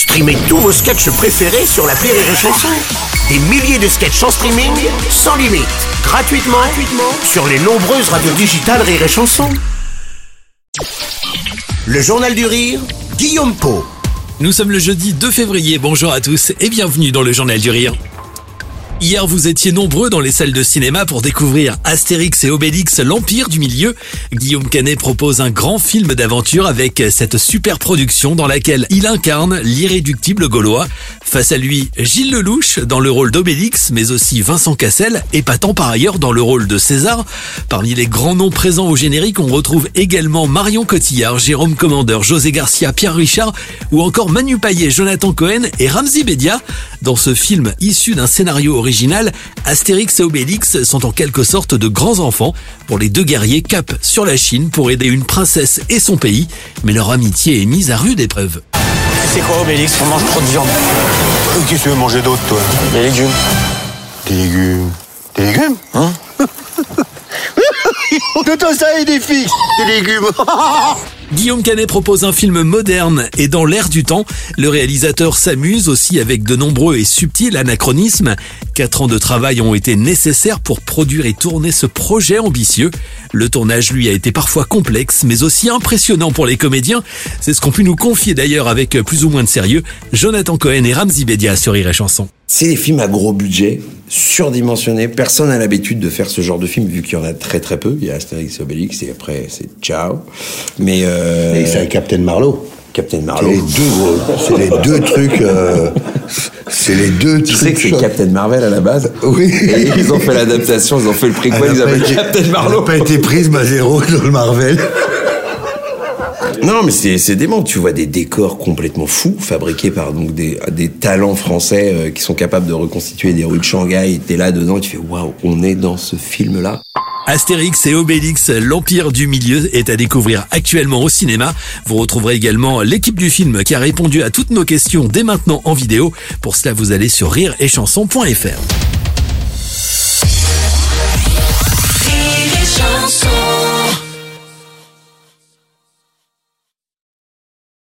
Streamez tous vos sketchs préférés sur la Rire et Chanson. Des milliers de sketchs en streaming, sans limite, gratuitement, gratuitement sur les nombreuses radios digitales Rire et Chanson. Le Journal du Rire, Guillaume Po. Nous sommes le jeudi 2 février, bonjour à tous et bienvenue dans le Journal du Rire. Hier, vous étiez nombreux dans les salles de cinéma pour découvrir Astérix et Obélix, l'Empire du Milieu. Guillaume Canet propose un grand film d'aventure avec cette super production dans laquelle il incarne l'irréductible Gaulois. Face à lui, Gilles Lelouch dans le rôle d'Obélix, mais aussi Vincent Cassel, épatant par ailleurs dans le rôle de César. Parmi les grands noms présents au générique, on retrouve également Marion Cotillard, Jérôme Commandeur, José Garcia, Pierre Richard ou encore Manu Payet, Jonathan Cohen et Ramzi Bedia. Dans ce film issu d'un scénario original, Astérix et Obélix sont en quelque sorte de grands enfants pour les deux guerriers cap sur la Chine pour aider une princesse et son pays, mais leur amitié est mise à rude épreuve. C'est quoi Obélix? On mange trop de viande. Qu'est-ce que tu veux manger d'autre, toi? Des légumes. Des légumes. Des légumes? Hein? De toi ça et des filles Des légumes Guillaume Canet propose un film moderne et dans l'air du temps. Le réalisateur s'amuse aussi avec de nombreux et subtils anachronismes. Quatre ans de travail ont été nécessaires pour produire et tourner ce projet ambitieux. Le tournage, lui, a été parfois complexe, mais aussi impressionnant pour les comédiens. C'est ce qu'ont pu nous confier d'ailleurs avec plus ou moins de sérieux Jonathan Cohen et Ramzi Bedia sur Rire Chanson. C'est des films à gros budget, surdimensionnés. Personne n'a l'habitude de faire ce genre de film, vu qu'il y en a très très peu. Il y a Astérix et Obélix, et après c'est ciao. Mais euh, Et c'est Captain Marlowe. Captain C'est Marlowe. les deux gros. C'est les deux trucs. euh, c'est les deux Tu trucs. sais que c'est. Captain Marvel à la base Oui. Et ils ont fait l'adaptation, ils ont fait le n'a ils appellent Captain elle Marlowe. n'a pas été prise, ma zéro, dans le Marvel. Non, mais c'est dément. Tu vois des décors complètement fous, fabriqués par donc des, talents français euh, qui sont capables de reconstituer des rues de Shanghai. T'es là dedans et tu fais waouh, on est dans ce film-là. Astérix et Obélix, l'Empire du Milieu est à découvrir actuellement au cinéma. Vous retrouverez également l'équipe du film qui a répondu à toutes nos questions dès maintenant en vidéo. Pour cela, vous allez sur rireetchanson.fr.